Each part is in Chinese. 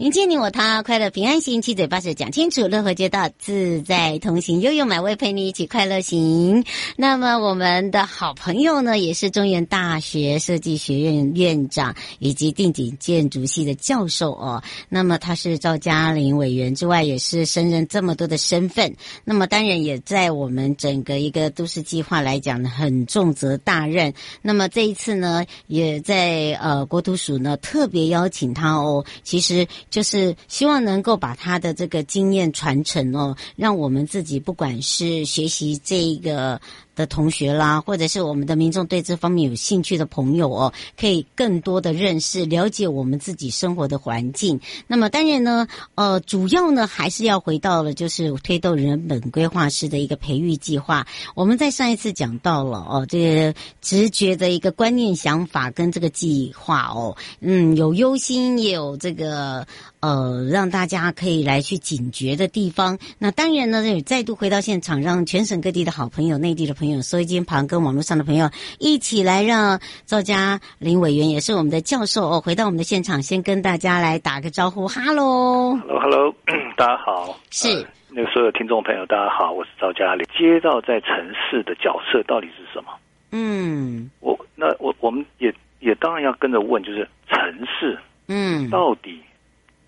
迎接你我他，快乐平安行，七嘴八舌讲清楚，乐活街道自在同行，悠悠美味陪你一起快乐行。那么我们的好朋友呢，也是中原大学设计学院院长以及定景建筑系的教授哦。那么他是赵家麟委员之外，也是升任这么多的身份。那么当然也在我们整个一个都市计划来讲呢，很重责大任。那么这一次呢，也在呃国土署呢特别邀请他哦，其实。就是希望能够把他的这个经验传承哦，让我们自己不管是学习这一个。的同学啦，或者是我们的民众对这方面有兴趣的朋友哦，可以更多的认识、了解我们自己生活的环境。那么当然呢，呃，主要呢还是要回到了就是推动人本规划师的一个培育计划。我们在上一次讲到了哦，这个直觉的一个观念、想法跟这个计划哦，嗯，有忧心，也有这个呃，让大家可以来去警觉的地方。那当然呢，也再度回到现场，让全省各地的好朋友、内地的朋友。收音机旁跟网络上的朋友一起来，让赵家林委员也是我们的教授哦，回到我们的现场，先跟大家来打个招呼，哈喽，哈喽，哈喽，大家好，是、呃、那个所有听众朋友，大家好，我是赵家麟。街道在城市的角色到底是什么？嗯，我那我我们也也当然要跟着问，就是城市，嗯，到底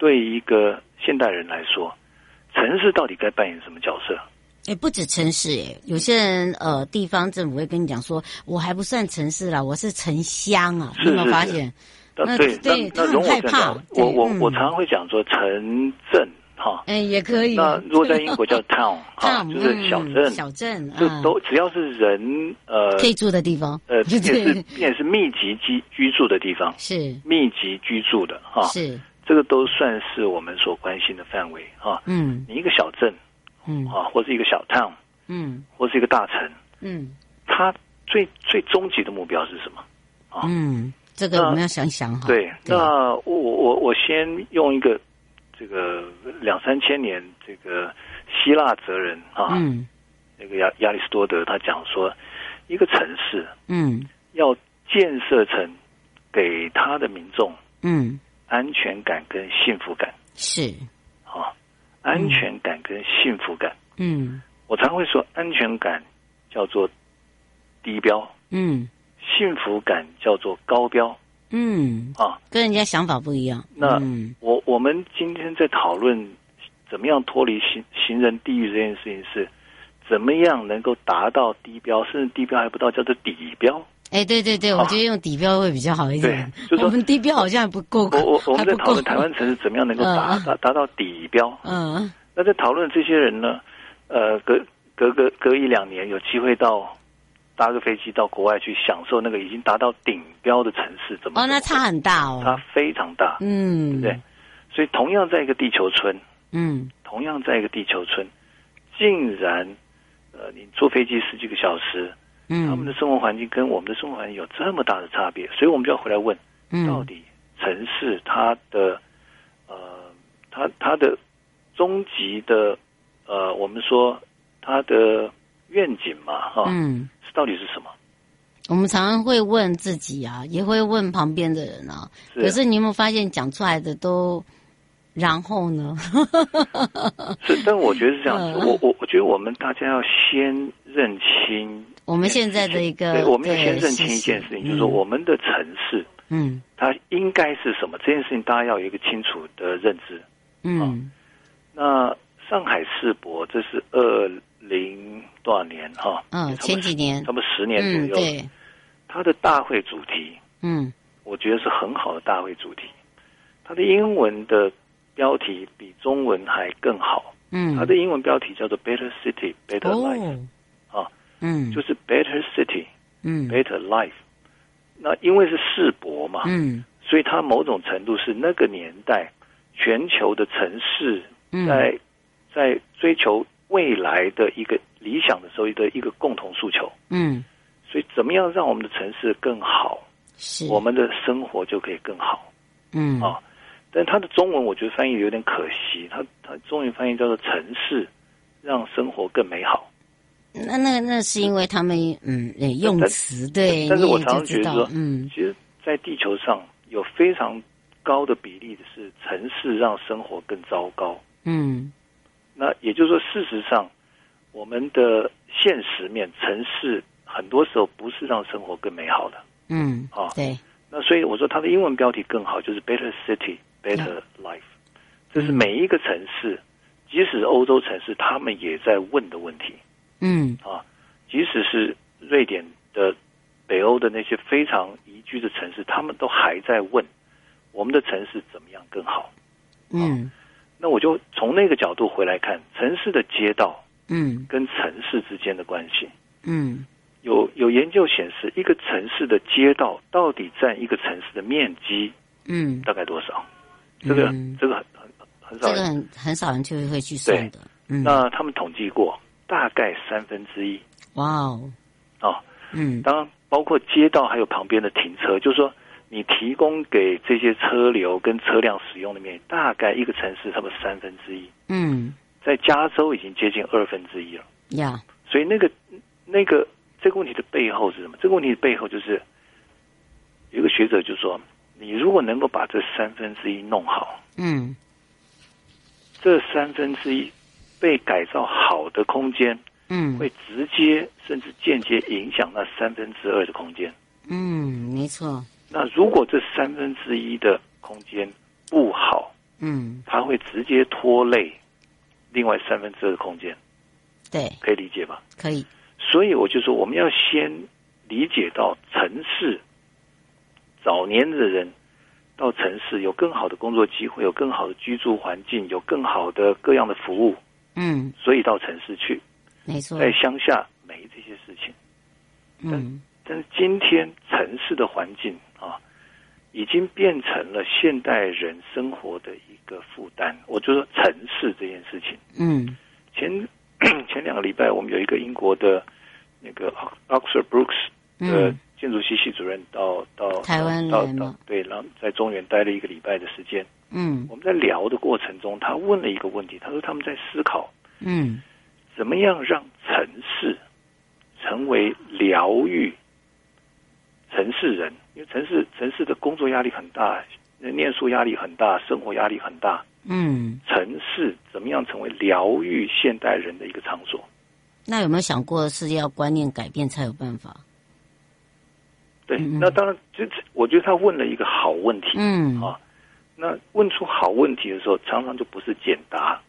对一个现代人来说，城市到底该扮演什么角色？哎，不止城市哎，有些人呃，地方政府会跟你讲说，我还不算城市啦，我是城乡啊。是是是，你有没有发现？那对，对，他很害怕。我我我常常会讲说城镇哈，哎，也可以。那如果在英国叫 town 哈，就是小镇，小镇就都只要是人呃可以住的地方，呃，也是也是密集居居住的地方，是密集居住的哈，是这个都算是我们所关心的范围啊。嗯，你一个小镇。嗯啊，或是一个小 town，嗯，或是一个大城，嗯，它最最终极的目标是什么？啊，嗯，这个我们要想想哈。对，那我我我先用一个这个两三千年这个希腊哲人啊，嗯，那个亚亚里士多德他讲说，一个城市，嗯，要建设成给他的民众，嗯，安全感跟幸福感。是。安全感跟幸福感，嗯，我常会说，安全感叫做低标，嗯，幸福感叫做高标，嗯，啊，跟人家想法不一样。那我我们今天在讨论怎么样脱离行行人地狱这件事情，是怎么样能够达到低标，甚至低标还不到，叫做底标。哎，对对对，我觉得用底标会比较好一点。对，就是我们地标好像还不够。我我我们在讨论台湾城市怎么样能够达达达到底标。嗯。那在讨论这些人呢？呃，隔隔隔隔一两年有机会到搭个飞机到国外去享受那个已经达到顶标的城市，怎么？哦，那差很大哦。差非常大。嗯。对不对？所以同样在一个地球村，嗯，同样在一个地球村，竟然呃，你坐飞机十几个小时。嗯，他们的生活环境跟我们的生活环境有这么大的差别，所以我们就要回来问：到底城市它的呃，它它的终极的呃，我们说它的愿景嘛，哈，嗯，是到底是什么？我们常常会问自己啊，也会问旁边的人啊。是可是你有没有发现，讲出来的都，然后呢？是，但我觉得是这样子。嗯、我我我觉得我们大家要先认清我们现在的一个，对，我们要先认清一件事情，是是就是说我们的城市，嗯，它应该是什么？这件事情大家要有一个清楚的认知。嗯，啊、那上海世博这是二零多少年哈？嗯，前几年，差不多十年左右。嗯、对。它的大会主题，嗯，我觉得是很好的大会主题。它的英文的标题比中文还更好，嗯，它的英文标题叫做 “Better City, Better Life”，啊，嗯，就是 “Better City”，嗯，“Better Life”。那因为是世博嘛，嗯，所以它某种程度是那个年代全球的城市在在追求未来的一个理想的时候的一个共同诉求，嗯。所以，怎么样让我们的城市更好？是我们的生活就可以更好。嗯啊，但它的中文我觉得翻译有点可惜，它它中文翻译叫做“城市让生活更美好”。那那那是因为他们嗯用词对，但是我常常觉得说，嗯，其实，在地球上有非常高的比例的是城市让生活更糟糕。嗯，那也就是说，事实上，我们的现实面城市。很多时候不是让生活更美好的，嗯，啊，对，那所以我说它的英文标题更好，就是 Better City, Better Life，这是每一个城市，即使欧洲城市，他们也在问的问题，嗯，啊，即使是瑞典的北欧的那些非常宜居的城市，他们都还在问我们的城市怎么样更好，嗯，那我就从那个角度回来看城市的街道，嗯，跟城市之间的关系，嗯。有有研究显示，一个城市的街道到底占一个城市的面积，嗯，大概多少？嗯、这个这个很很很少人，这个很很少人就会去算的。对嗯、那他们统计过，大概三分之一。哇哦！哦，嗯，当然包括街道还有旁边的停车，就是说你提供给这些车流跟车辆使用的面积，大概一个城市差不多三分之一。嗯，在加州已经接近二分之一了。呀，所以那个那个。这个问题的背后是什么？这个问题的背后就是，有一个学者就说：“你如果能够把这三分之一弄好，嗯，这三分之一被改造好的空间，嗯，会直接甚至间接影响那三分之二的空间。嗯，没错。那如果这三分之一的空间不好，嗯，它会直接拖累另外三分之二的空间。对，可以理解吧？可以。”所以我就说，我们要先理解到城市，早年的人到城市有更好的工作机会，有更好的居住环境，有更好的各样的服务。嗯，所以到城市去，没错，在乡下没这些事情。嗯，但是今天城市的环境啊，已经变成了现代人生活的一个负担。我就说城市这件事情，嗯，前 前两个礼拜我们有一个英国的。那个 Oxford Brookes 的建筑系系主任到到台湾到到对，然后在中原待了一个礼拜的时间。嗯，我们在聊的过程中，他问了一个问题，他说他们在思考，嗯，怎么样让城市成为疗愈城市人？因为城市城市的工作压力很大，念书压力很大，生活压力很大。嗯，城市怎么样成为疗愈现代人的一个场所？那有没有想过是要观念改变才有办法？对，那当然，就我觉得他问了一个好问题。嗯啊，那问出好问题的时候，常常就不是简答，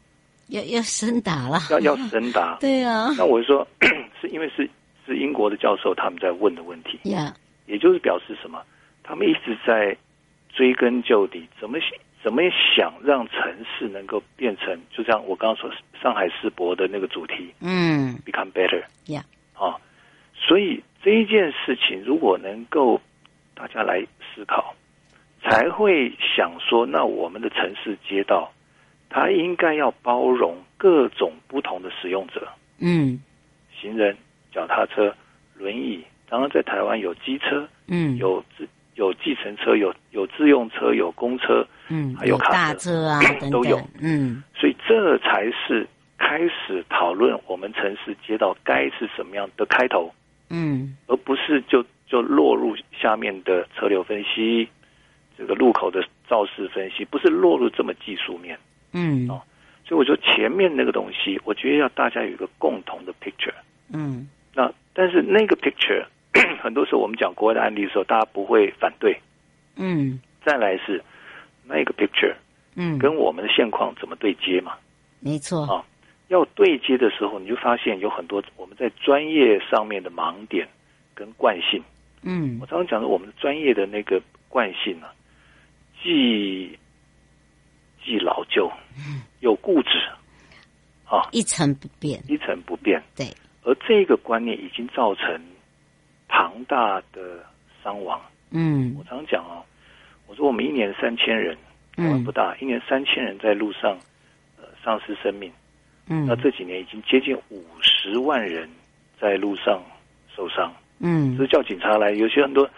要要深答了，要要深答。对啊，那我就说，是因为是是英国的教授他们在问的问题。呀，也就是表示什么？他们一直在追根究底，怎么写？怎么想让城市能够变成，就像我刚刚说上海世博的那个主题，嗯，become better，yeah，啊，所以这一件事情如果能够大家来思考，才会想说，那我们的城市街道，它应该要包容各种不同的使用者，嗯，行人、脚踏车、轮椅，当然在台湾有机车，嗯，有自。有计程车，有有自用车，有公车，嗯，还有卡车，有车啊，等等。都有，嗯，所以这才是开始讨论我们城市街道该是什么样的开头，嗯，而不是就就落入下面的车流分析，这个路口的肇事分析，不是落入这么技术面。嗯，哦，所以我说前面那个东西，我觉得要大家有一个共同的 picture。嗯，那但是那个 picture，很多时候我们讲国外的案例的时候，大家不会反对。嗯，再来是那个 picture，嗯，跟我们的现况怎么对接嘛？没错。啊，要对接的时候，你就发现有很多我们在专业上面的盲点跟惯性。嗯，我常常讲的，我们专业的那个惯性、啊，既既老旧，又固执，啊，一成不变，一成不变。对，而这个观念已经造成庞大的伤亡。嗯，我常讲哦，我说我们一年三千人，台湾不大，一年三千人在路上呃丧失生命。嗯，那这几年已经接近五十万人在路上受伤。嗯，所以叫警察来，有些很多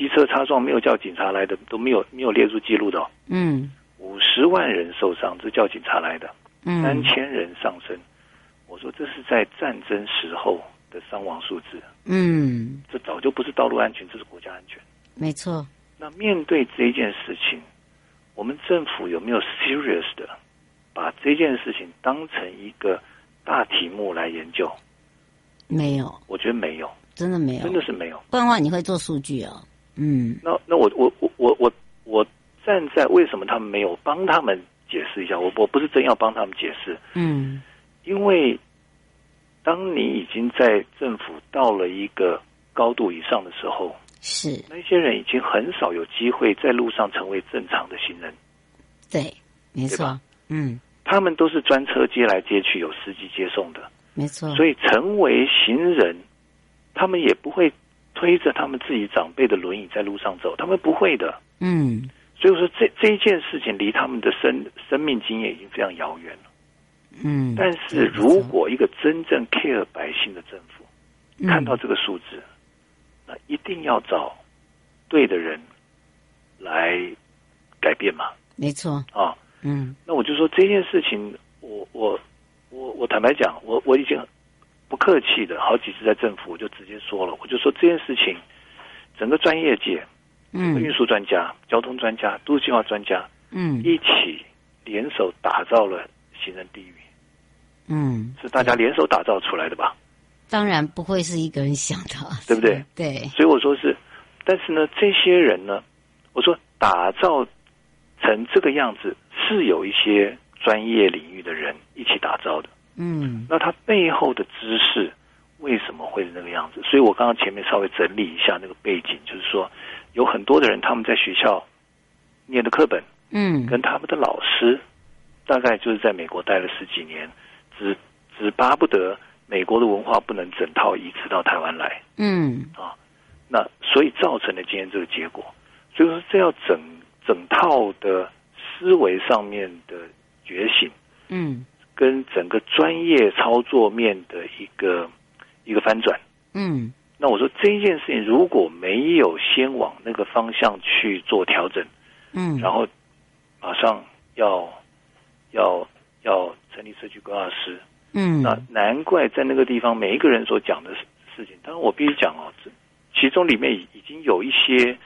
机车擦撞没有叫警察来的都没有没有列入记录的哦。嗯，五十万人受伤，这是叫警察来的。嗯，三千人上升，我说这是在战争时候的伤亡数字。嗯，这早就不是道路安全，这是国家安全。没错。那面对这件事情，我们政府有没有 serious 的把这件事情当成一个大题目来研究？没有，我觉得没有。真的没有，真的是没有。不然的话，你会做数据哦。嗯，那那我我我我我我站在为什么他们没有帮他们解释一下？我我不是真要帮他们解释。嗯，因为当你已经在政府到了一个高度以上的时候，是那些人已经很少有机会在路上成为正常的行人。对，没错。嗯，他们都是专车接来接去，有司机接送的。没错。所以成为行人。他们也不会推着他们自己长辈的轮椅在路上走，他们不会的。嗯，所以说这这一件事情离他们的生生命经验已经非常遥远了。嗯，但是如果一个真正 care 百姓的政府、嗯、看到这个数字，那一定要找对的人来改变嘛。没错啊，嗯，那我就说这件事情，我我我我坦白讲，我我已经。不客气的，好几次在政府我就直接说了，我就说这件事情，整个专业界，嗯，运输专家、交通专家、都市计划专家，嗯，一起联手打造了行人地狱，嗯，是大家联手打造出来的吧？当然不会是一个人想的，对不对？对，所以我说是，但是呢，这些人呢，我说打造成这个样子，是有一些专业领域的人一起打造的。嗯，那他背后的知识为什么会是那个样子？所以我刚刚前面稍微整理一下那个背景，就是说有很多的人他们在学校念的课本，嗯，跟他们的老师大概就是在美国待了十几年，只只巴不得美国的文化不能整套移植到台湾来，嗯啊，那所以造成了今天这个结果。所以说这要整整套的思维上面的觉醒，嗯。跟整个专业操作面的一个一个翻转，嗯，那我说这一件事情如果没有先往那个方向去做调整，嗯，然后马上要要要成立社区规划师，嗯，那难怪在那个地方每一个人所讲的事情，当然我必须讲哦，这其中里面已经有一些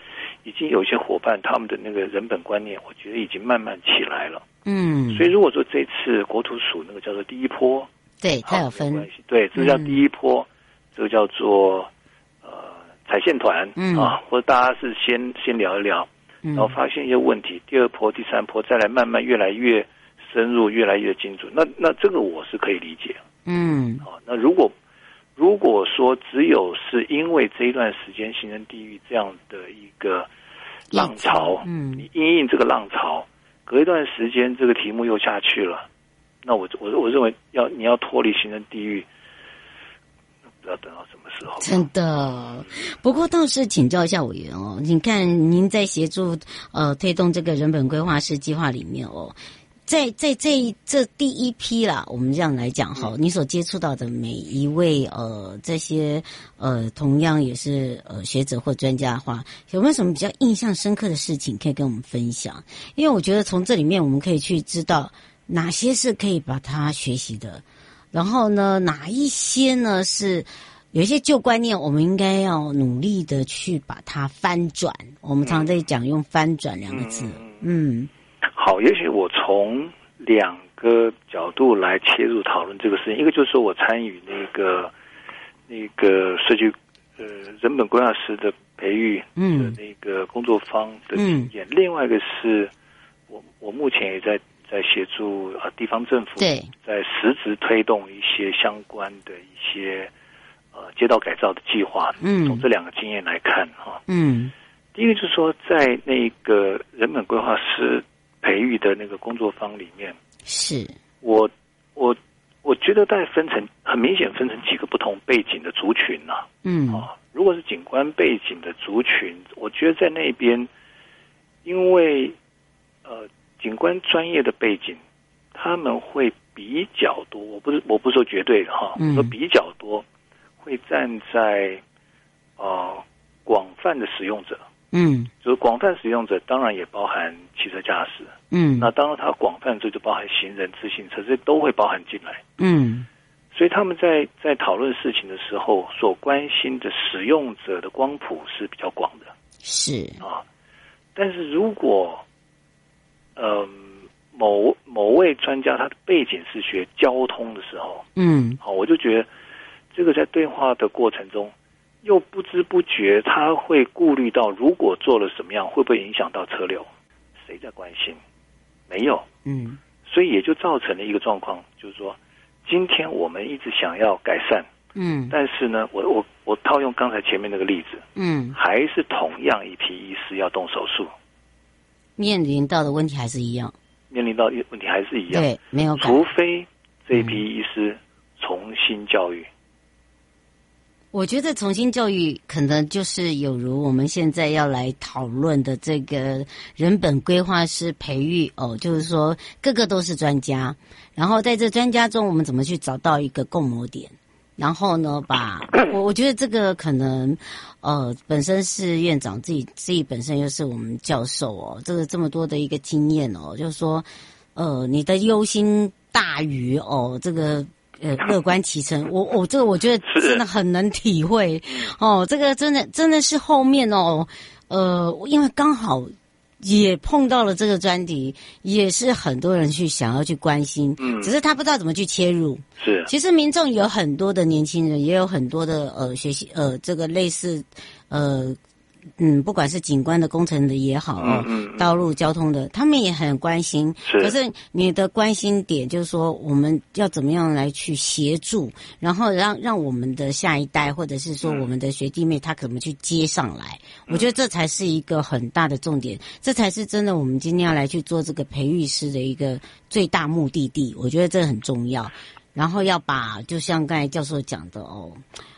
已经有一些伙伴他们的那个人本观念，我觉得已经慢慢起来了。嗯，所以如果说这次国土署那个叫做第一波，对，它有分，对，这个叫第一波，嗯、这个叫做呃踩线团，嗯。啊，或者大家是先先聊一聊，然后发现一些问题，第二波、第三波再来慢慢越来越深入，越来越精准。那那这个我是可以理解，嗯，好，那如果如果说只有是因为这一段时间形成地域这样的一个浪潮，嗯，你因应这个浪潮。隔一段时间，这个题目又下去了，那我我我认为要你要脱离行政地狱，不要等到什么时候？真的。不过倒是请教一下委员哦，你看您在协助呃推动这个人本规划师计划里面哦。在在这这第一批啦，我们这样来讲哈，你所接触到的每一位呃这些呃同样也是呃学者或专家的话，有没有什么比较印象深刻的事情可以跟我们分享？因为我觉得从这里面我们可以去知道哪些是可以把它学习的，然后呢哪一些呢是有一些旧观念，我们应该要努力的去把它翻转。我们常常在讲用“翻转”两个字。嗯，嗯好，也许我从两个角度来切入讨论这个事情。一个就是说我参与那个那个设计呃人本规划师的培育的那个工作方的经验。嗯、另外一个是我我目前也在在协助啊地方政府在实质推动一些相关的一些。呃，街道改造的计划，嗯，从这两个经验来看，哈，嗯，第一个就是说，在那个人本规划师培育的那个工作坊里面，是。我我我觉得大概分成很明显分成几个不同背景的族群呐，嗯，啊，如果是景观背景的族群，我觉得在那边，因为呃，景观专业的背景，他们会比较多，我不是我不是说绝对的哈，说比较多。会站在呃广泛的使用者，嗯，就是广泛使用者，当然也包含汽车驾驶，嗯，那当然它广泛这就包含行人、自行车，这都会包含进来，嗯，所以他们在在讨论事情的时候，所关心的使用者的光谱是比较广的，是。啊，但是如果嗯、呃、某某位专家他的背景是学交通的时候，嗯，好，我就觉得。这个在对话的过程中，又不知不觉他会顾虑到，如果做了什么样，会不会影响到车流？谁在关心？没有，嗯，所以也就造成了一个状况，就是说，今天我们一直想要改善，嗯，但是呢，我我我套用刚才前面那个例子，嗯，还是同样一批医师要动手术，面临到的问题还是一样，面临到问题还是一样，对，没有，除非这批医师重新教育。我觉得重新教育可能就是有如我们现在要来讨论的这个人本规划师培育哦，就是说个个都是专家，然后在这专家中，我们怎么去找到一个共谋点？然后呢，把 我我觉得这个可能呃，本身是院长自己自己本身又是我们教授哦，这个这么多的一个经验哦，就是说呃，你的忧心大于哦这个。呃，乐观其成，我我这个我觉得真的很能体会哦，这个真的真的是后面哦，呃，因为刚好也碰到了这个专题，也是很多人去想要去关心，嗯，只是他不知道怎么去切入。是，其实民众有很多的年轻人，也有很多的呃学习呃这个类似呃。嗯，不管是景观的工程的也好，哦，嗯嗯、道路交通的，他们也很关心。是。可是你的关心点就是说，我们要怎么样来去协助，然后让让我们的下一代，或者是说我们的学弟妹，他怎么去接上来？嗯、我觉得这才是一个很大的重点，这才是真的我们今天要来去做这个培育师的一个最大目的地。我觉得这很重要。然后要把，就像刚才教授讲的哦，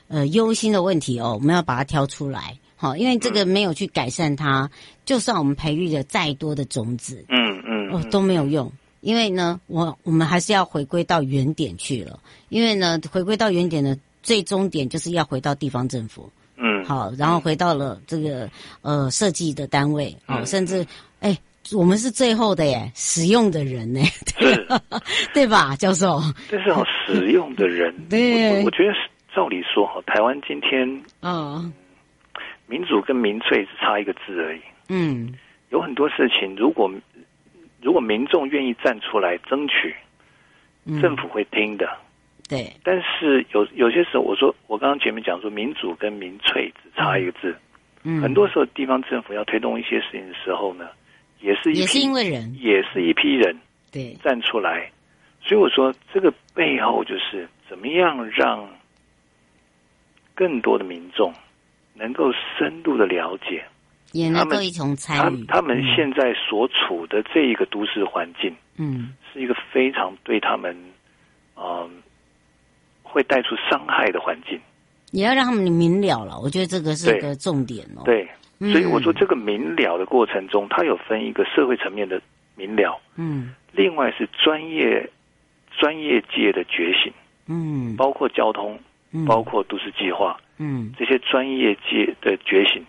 呃，忧心的问题哦，我们要把它挑出来。好，因为这个没有去改善它，嗯、就算我们培育了再多的种子，嗯嗯，哦都没有用。因为呢，我我们还是要回归到原点去了。因为呢，回归到原点的最终点就是要回到地方政府，嗯，好，然后回到了这个呃设计的单位，哦，嗯、甚至哎，我们是最后的耶，使用的人呢，对，是。对吧，教授？这是哦使用的人，对。我，我觉得照理说哈，台湾今天，嗯、哦。民主跟民粹只差一个字而已。嗯，有很多事情，如果如果民众愿意站出来争取，政府会听的。嗯、对，但是有有些时候，我说我刚刚前面讲说，民主跟民粹只差一个字。嗯，很多时候地方政府要推动一些事情的时候呢，也是一批，也是因为人，也是一批人对站出来。所以我说，这个背后就是怎么样让更多的民众。能够深度的了解，也能够一同参与。他们现在所处的这一个都市环境，嗯，是一个非常对他们，嗯、呃，会带出伤害的环境。也要让他们明了了，我觉得这个是一个重点哦。对，嗯、所以我说这个明了的过程中，它有分一个社会层面的明了，嗯，另外是专业专业界的觉醒，嗯，包括交通，嗯、包括都市计划。嗯，这些专业界的觉醒，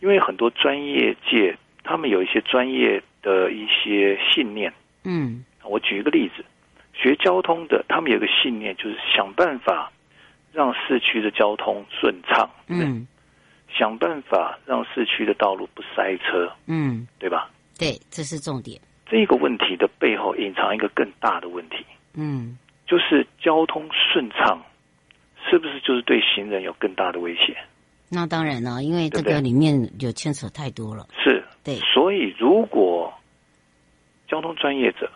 因为很多专业界他们有一些专业的一些信念。嗯，我举一个例子，学交通的他们有一个信念，就是想办法让市区的交通顺畅，嗯，想办法让市区的道路不塞车，嗯，对吧？对，这是重点。这个问题的背后隐藏一个更大的问题，嗯，就是交通顺畅，是不是就是对行人有更大的威胁？那当然了，因为这个里面有牵扯太多了。是，对。所以如果交通专业者，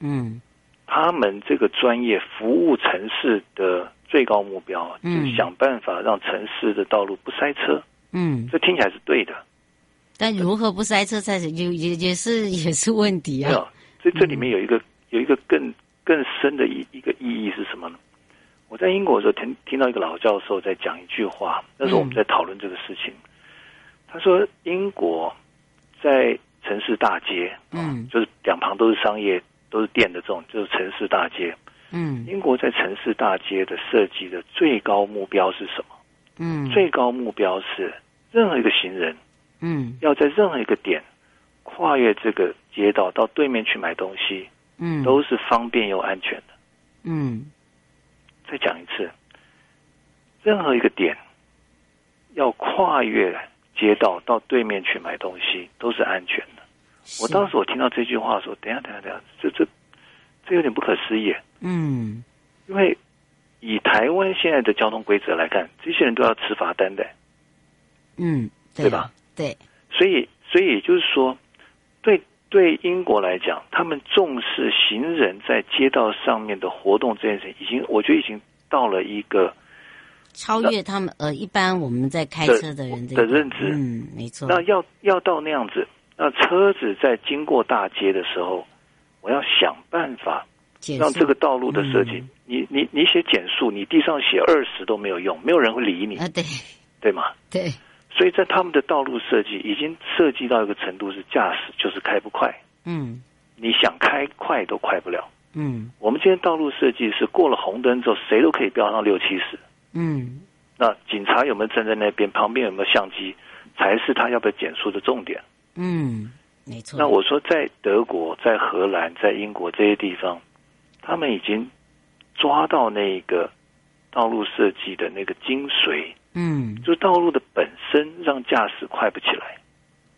嗯，他们这个专业服务城市的最高目标，嗯，就是想办法让城市的道路不塞车，嗯，这听起来是对的。但如何不塞车才是也也也是 也是问题啊！所以这里面有一个、嗯、有一个更更深的一一个意义是什么呢？我在英国的时候听听到一个老教授在讲一句话，那时候我们在讨论这个事情。嗯、他说，英国在城市大街，嗯，就是两旁都是商业、都是店的这种，就是城市大街。嗯，英国在城市大街的设计的最高目标是什么？嗯，最高目标是任何一个行人。嗯，要在任何一个点跨越这个街道到对面去买东西，嗯，都是方便又安全的。嗯，再讲一次，任何一个点要跨越街道到对面去买东西都是安全的。我当时我听到这句话说，等一下，等一下，等下，这这这有点不可思议。嗯，因为以台湾现在的交通规则来看，这些人都要吃罚单的。嗯，对吧？对，所以所以也就是说，对对英国来讲，他们重视行人在街道上面的活动这件事情，已经我觉得已经到了一个超越他们呃一般我们在开车的人的，的认知。嗯，没错。那要要到那样子，那车子在经过大街的时候，我要想办法让这个道路的设计，嗯、你你你写减速，你地上写二十都没有用，没有人会理你啊，对对吗？对。所以在他们的道路设计已经设计到一个程度，是驾驶就是开不快。嗯，你想开快都快不了。嗯，我们今天道路设计是过了红灯之后，谁都可以飙上六七十。嗯，那警察有没有站在那边？旁边有没有相机？才是他要不要减速的重点。嗯，没错。那我说，在德国、在荷兰、在英国这些地方，他们已经抓到那个道路设计的那个精髓。嗯，就是道路的本身让驾驶快不起来。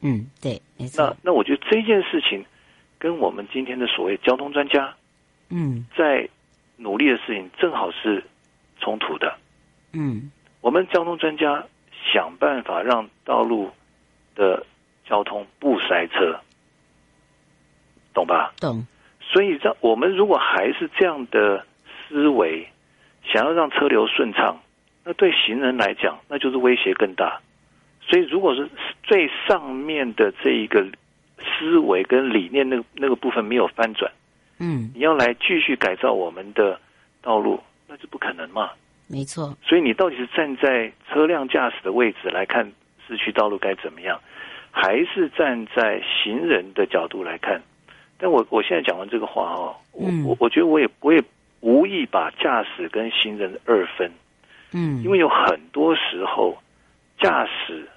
嗯，对，没错。那那我觉得这件事情跟我们今天的所谓交通专家，嗯，在努力的事情正好是冲突的。嗯，我们交通专家想办法让道路的交通不塞车，懂吧？懂。所以，让我们如果还是这样的思维，想要让车流顺畅。那对行人来讲，那就是威胁更大。所以，如果是最上面的这一个思维跟理念，那个那个部分没有翻转，嗯，你要来继续改造我们的道路，那就不可能嘛。没错。所以，你到底是站在车辆驾驶的位置来看市区道路该怎么样，还是站在行人的角度来看？但我我现在讲完这个话哦，我我我觉得我也我也无意把驾驶跟行人二分。嗯，因为有很多时候，驾驶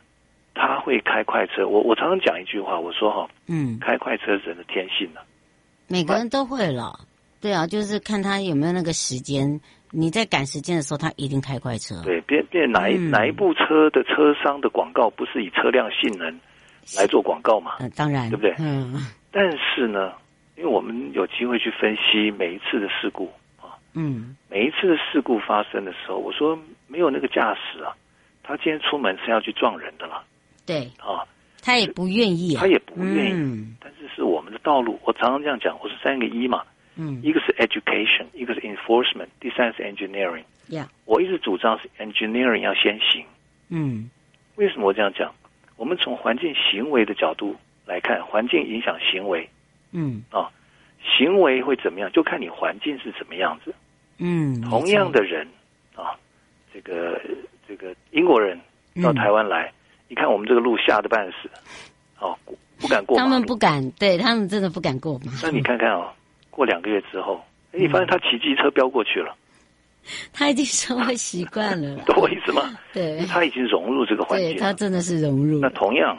他会开快车。我我常常讲一句话，我说哈，嗯，开快车人的天性呢、啊。每个人都会了，对啊，就是看他有没有那个时间。你在赶时间的时候，他一定开快车。对，别别哪一、嗯、哪一部车的车商的广告不是以车辆性能来做广告嘛？嗯，当然，对不对？嗯。但是呢，因为我们有机会去分析每一次的事故。嗯，每一次的事故发生的时候，我说没有那个驾驶啊，他今天出门是要去撞人的了。对啊，他也不愿意，他也不愿意。嗯，但是是我们的道路，我常常这样讲，我是三个一嘛。嗯，一个是 education，一个是 enforcement，第三是 engineering。Yeah，我一直主张是 engineering 要先行。嗯，为什么我这样讲？我们从环境行为的角度来看，环境影响行为。嗯啊。行为会怎么样？就看你环境是怎么样子。嗯，同样的人啊，这个这个英国人到台湾来，你、嗯、看我们这个路吓得半死，哦，不敢过。他们不敢，对他们真的不敢过嘛。那你看看哦，过两个月之后，哎，你发现他骑机车飙过去了。他已经生活习惯了，懂我意思吗？对，他已经融入这个环境，他真的是融入。那同样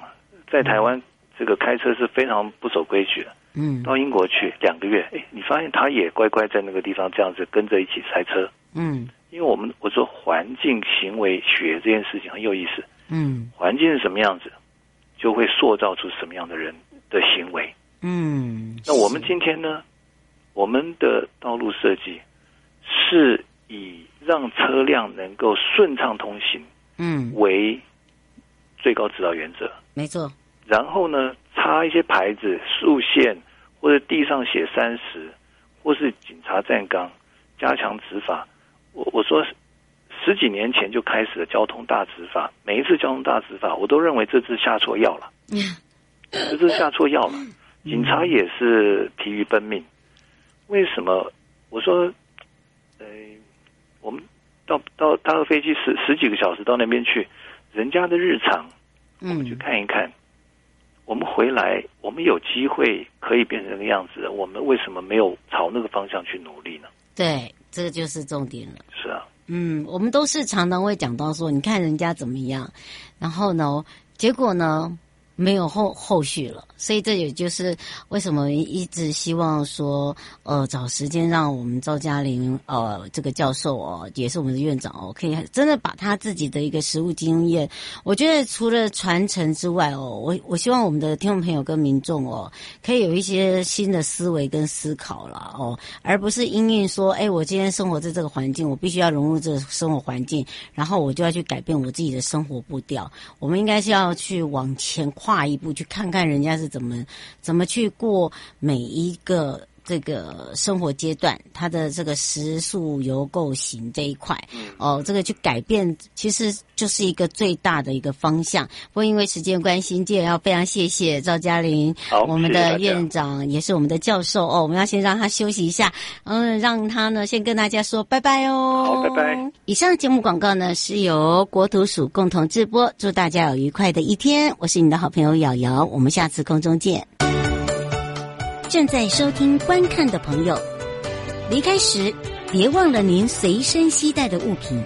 在台湾，这个开车是非常不守规矩的。嗯，到英国去两个月，哎，你发现他也乖乖在那个地方这样子跟着一起塞车，嗯，因为我们我说环境行为学这件事情很有意思。嗯，环境是什么样子，就会塑造出什么样的人的行为。嗯，那我们今天呢，我们的道路设计是以让车辆能够顺畅通行，嗯，为最高指导原则。没错。然后呢，插一些牌子、竖线，或者地上写三十，或是警察站岗，加强执法。我我说十几年前就开始了交通大执法，每一次交通大执法，我都认为这次下错药了，这次下错药了。警察也是疲于奔命，为什么？我说，呃，我们到到搭个飞机十十几个小时到那边去，人家的日常，我们去看一看。嗯我们回来，我们有机会可以变成那个样子，我们为什么没有朝那个方向去努力呢？对，这个就是重点了。是啊，嗯，我们都是常常会讲到说，你看人家怎么样，然后呢，结果呢，没有后后续了。所以这也就是为什么一直希望说，呃，找时间让我们赵嘉玲，呃，这个教授哦，也是我们的院长哦，可以真的把他自己的一个实务经验，我觉得除了传承之外哦，我我希望我们的听众朋友跟民众哦，可以有一些新的思维跟思考了哦，而不是因应说，哎，我今天生活在这个环境，我必须要融入这个生活环境，然后我就要去改变我自己的生活步调。我们应该是要去往前跨跨一步，去看看人家是。怎么怎么去过每一个这个生活阶段，他的这个食宿游购行这一块，哦，这个去改变，其实就是一个最大的一个方向。不过因为时间关系，今天要非常谢谢赵嘉玲，我们的院长也是我们的教授哦。我们要先让他休息一下，嗯，让他呢先跟大家说拜拜哦。好，拜拜。以上节目广告呢是由国土署共同制播，祝大家有愉快的一天。我是你的好朋友瑶瑶，我们下次空中见。正在收听、观看的朋友，离开时别忘了您随身携带的物品。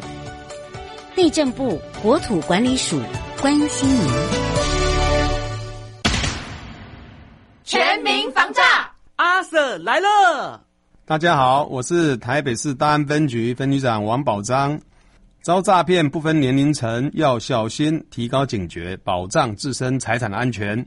内政部国土管理署关心您。全民防诈，阿 Sir 来了！大家好，我是台北市大安分局分局长王宝章。遭诈骗不分年龄层，要小心，提高警觉，保障自身财产的安全。